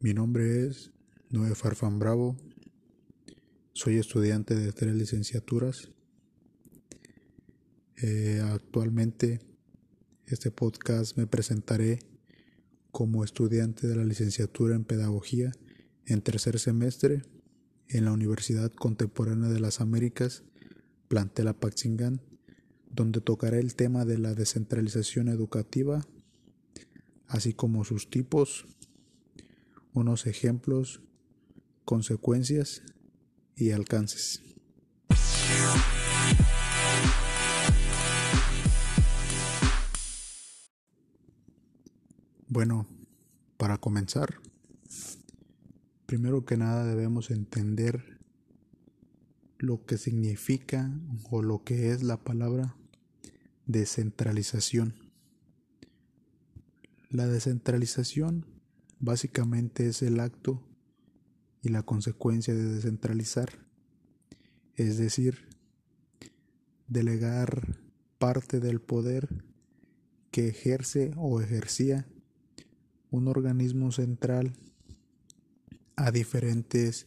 Mi nombre es Noé Farfán Bravo. Soy estudiante de tres licenciaturas. Eh, actualmente, este podcast me presentaré como estudiante de la licenciatura en Pedagogía en tercer semestre en la Universidad Contemporánea de las Américas, Plantel Apaxingán, donde tocaré el tema de la descentralización educativa, así como sus tipos, unos ejemplos, consecuencias y alcances. Bueno, para comenzar, primero que nada debemos entender lo que significa o lo que es la palabra descentralización. La descentralización básicamente es el acto y la consecuencia de descentralizar, es decir, delegar parte del poder que ejerce o ejercía un organismo central a diferentes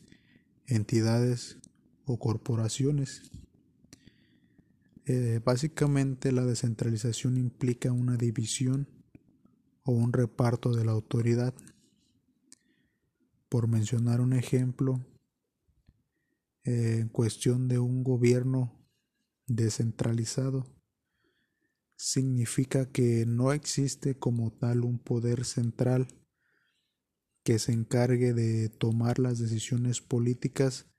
entidades o corporaciones. Eh, básicamente la descentralización implica una división o un reparto de la autoridad por mencionar un ejemplo, eh, en cuestión de un gobierno descentralizado, significa que no existe como tal un poder central que se encargue de tomar las decisiones políticas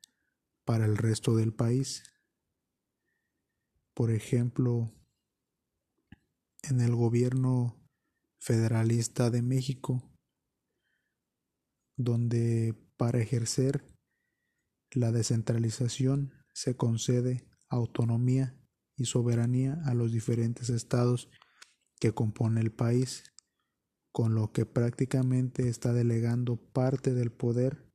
para el resto del país. Por ejemplo, en el gobierno federalista de México, donde para ejercer la descentralización se concede autonomía y soberanía a los diferentes estados que compone el país, con lo que prácticamente está delegando parte del poder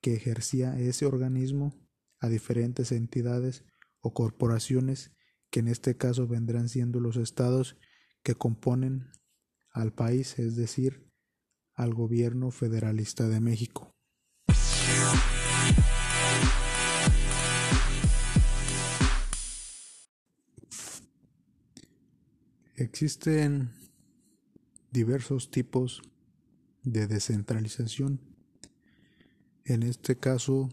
que ejercía ese organismo a diferentes entidades o corporaciones que en este caso vendrán siendo los estados que componen al país, es decir, al gobierno federalista de México. Existen diversos tipos de descentralización. En este caso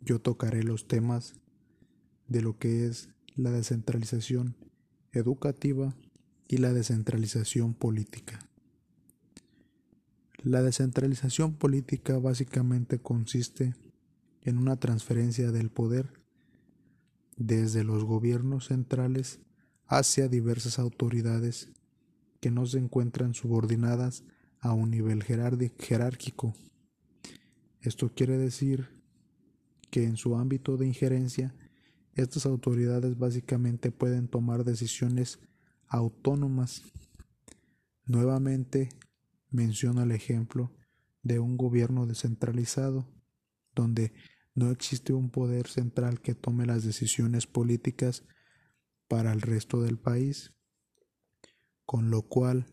yo tocaré los temas de lo que es la descentralización educativa y la descentralización política. La descentralización política básicamente consiste en una transferencia del poder desde los gobiernos centrales hacia diversas autoridades que no se encuentran subordinadas a un nivel jerárquico. Esto quiere decir que en su ámbito de injerencia, estas autoridades básicamente pueden tomar decisiones autónomas. Nuevamente, menciona el ejemplo de un gobierno descentralizado, donde no existe un poder central que tome las decisiones políticas para el resto del país, con lo cual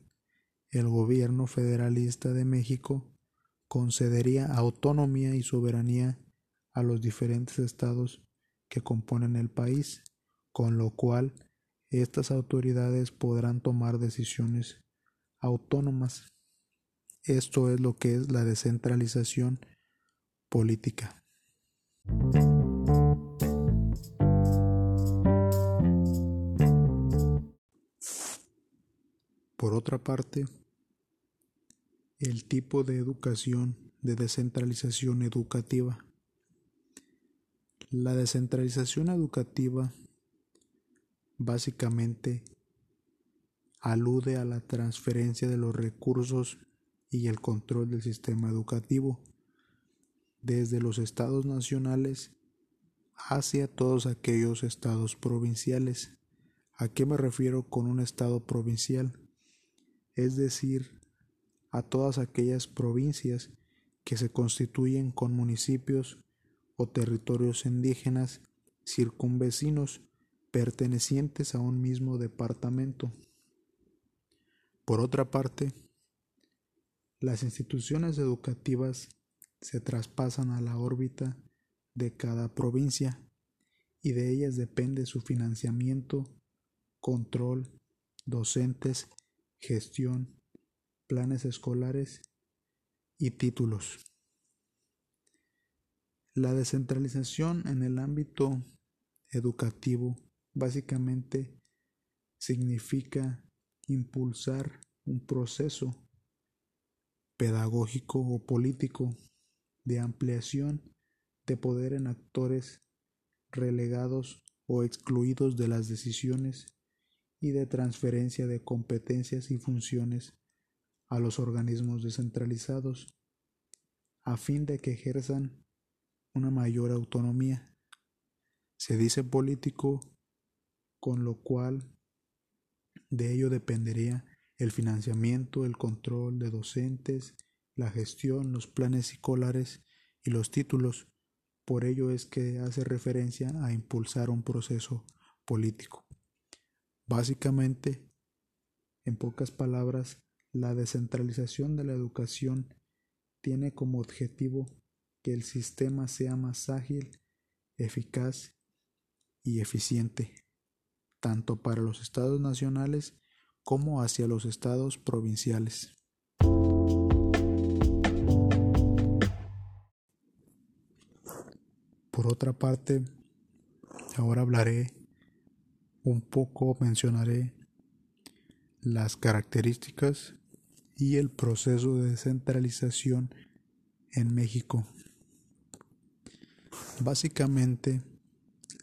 el gobierno federalista de México concedería autonomía y soberanía a los diferentes estados que componen el país, con lo cual estas autoridades podrán tomar decisiones autónomas esto es lo que es la descentralización política. Por otra parte, el tipo de educación de descentralización educativa. La descentralización educativa básicamente alude a la transferencia de los recursos y el control del sistema educativo, desde los estados nacionales hacia todos aquellos estados provinciales. ¿A qué me refiero con un estado provincial? Es decir, a todas aquellas provincias que se constituyen con municipios o territorios indígenas circunvecinos pertenecientes a un mismo departamento. Por otra parte, las instituciones educativas se traspasan a la órbita de cada provincia y de ellas depende su financiamiento, control, docentes, gestión, planes escolares y títulos. La descentralización en el ámbito educativo básicamente significa impulsar un proceso pedagógico o político de ampliación de poder en actores relegados o excluidos de las decisiones y de transferencia de competencias y funciones a los organismos descentralizados a fin de que ejerzan una mayor autonomía. Se dice político, con lo cual de ello dependería el financiamiento, el control de docentes, la gestión, los planes escolares y los títulos. Por ello es que hace referencia a impulsar un proceso político. Básicamente, en pocas palabras, la descentralización de la educación tiene como objetivo que el sistema sea más ágil, eficaz y eficiente, tanto para los estados nacionales como hacia los estados provinciales. Por otra parte, ahora hablaré un poco, mencionaré las características y el proceso de descentralización en México. Básicamente,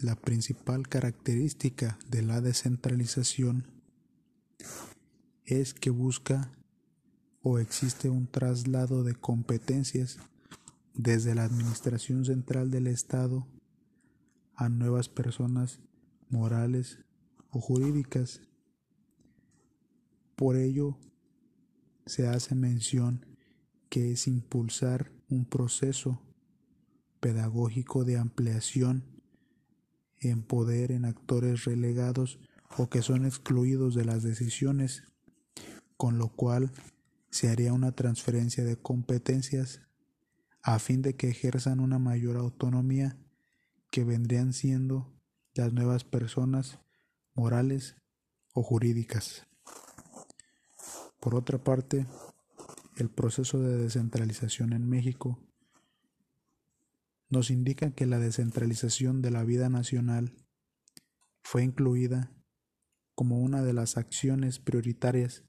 la principal característica de la descentralización es que busca o existe un traslado de competencias desde la Administración Central del Estado a nuevas personas morales o jurídicas. Por ello, se hace mención que es impulsar un proceso pedagógico de ampliación en poder en actores relegados o que son excluidos de las decisiones, con lo cual se haría una transferencia de competencias a fin de que ejerzan una mayor autonomía que vendrían siendo las nuevas personas morales o jurídicas. Por otra parte, el proceso de descentralización en México nos indica que la descentralización de la vida nacional fue incluida como una de las acciones prioritarias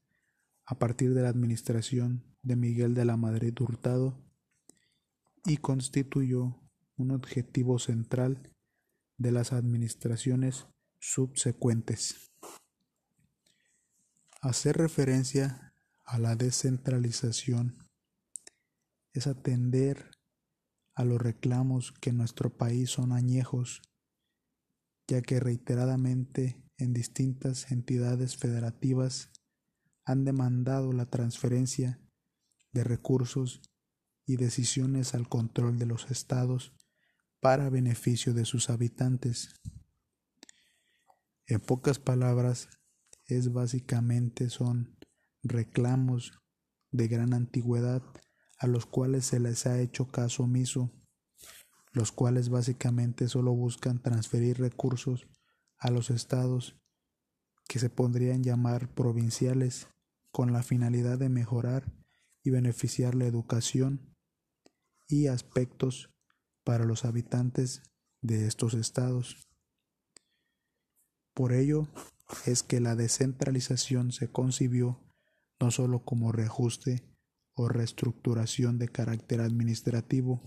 a partir de la administración de Miguel de la Madrid Hurtado y constituyó un objetivo central de las administraciones subsecuentes. Hacer referencia a la descentralización es atender a los reclamos que en nuestro país son añejos, ya que reiteradamente en distintas entidades federativas han demandado la transferencia de recursos y decisiones al control de los estados para beneficio de sus habitantes. En pocas palabras, es básicamente son reclamos de gran antigüedad a los cuales se les ha hecho caso omiso, los cuales básicamente solo buscan transferir recursos a los estados que se podrían llamar provinciales con la finalidad de mejorar y beneficiar la educación y aspectos para los habitantes de estos estados. Por ello, es que la descentralización se concibió no sólo como reajuste o reestructuración de carácter administrativo,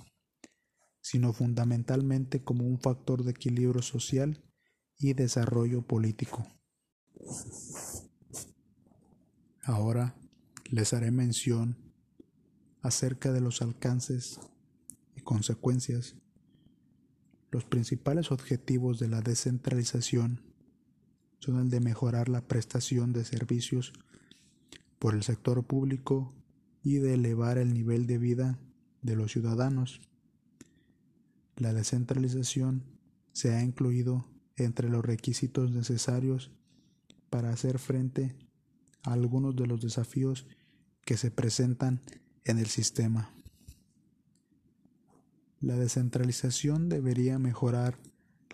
sino fundamentalmente como un factor de equilibrio social y desarrollo político. Ahora les haré mención acerca de los alcances y consecuencias. Los principales objetivos de la descentralización son el de mejorar la prestación de servicios por el sector público y de elevar el nivel de vida de los ciudadanos. La descentralización se ha incluido entre los requisitos necesarios para hacer frente algunos de los desafíos que se presentan en el sistema. La descentralización debería mejorar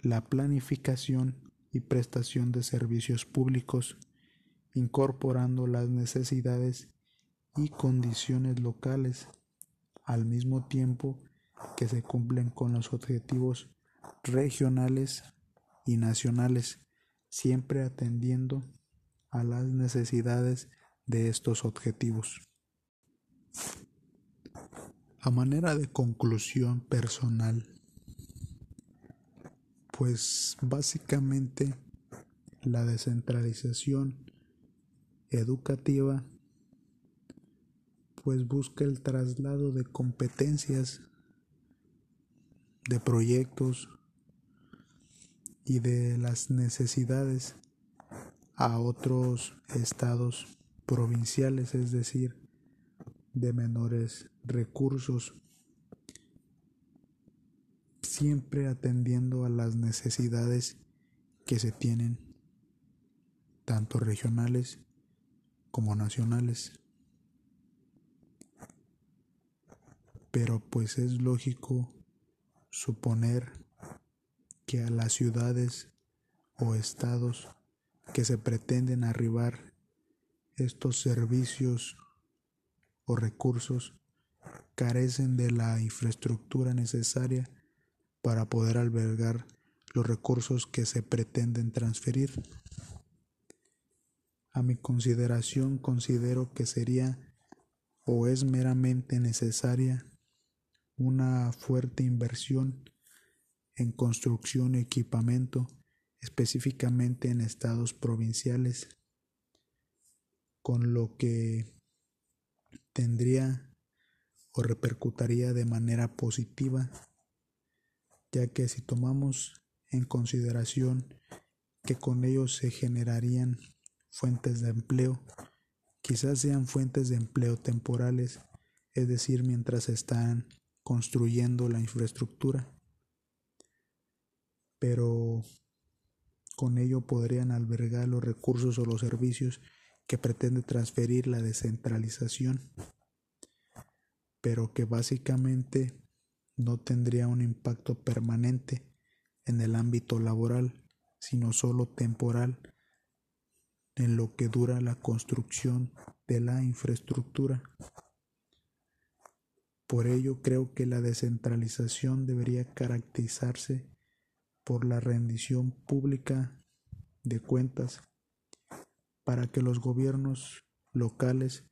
la planificación y prestación de servicios públicos, incorporando las necesidades y condiciones locales, al mismo tiempo que se cumplen con los objetivos regionales y nacionales, siempre atendiendo a las necesidades de estos objetivos. A manera de conclusión personal, pues básicamente la descentralización educativa pues busca el traslado de competencias, de proyectos y de las necesidades a otros estados provinciales, es decir, de menores recursos, siempre atendiendo a las necesidades que se tienen, tanto regionales como nacionales. Pero pues es lógico suponer que a las ciudades o estados que se pretenden arribar estos servicios o recursos carecen de la infraestructura necesaria para poder albergar los recursos que se pretenden transferir. A mi consideración considero que sería o es meramente necesaria una fuerte inversión en construcción y equipamiento específicamente en estados provinciales, con lo que tendría o repercutiría de manera positiva, ya que si tomamos en consideración que con ello se generarían fuentes de empleo, quizás sean fuentes de empleo temporales, es decir, mientras están construyendo la infraestructura, pero con ello podrían albergar los recursos o los servicios que pretende transferir la descentralización, pero que básicamente no tendría un impacto permanente en el ámbito laboral, sino solo temporal en lo que dura la construcción de la infraestructura. Por ello creo que la descentralización debería caracterizarse por la rendición pública de cuentas para que los gobiernos locales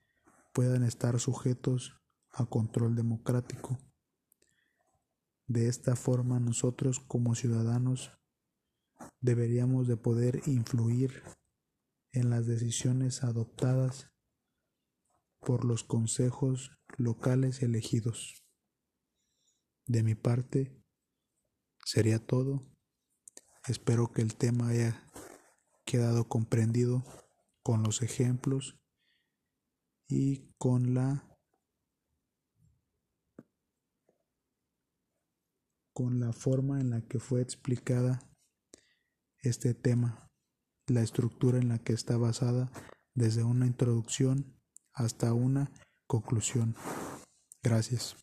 puedan estar sujetos a control democrático. De esta forma nosotros como ciudadanos deberíamos de poder influir en las decisiones adoptadas por los consejos locales elegidos. De mi parte, sería todo. Espero que el tema haya quedado comprendido con los ejemplos y con la con la forma en la que fue explicada este tema, la estructura en la que está basada desde una introducción hasta una conclusión. Gracias.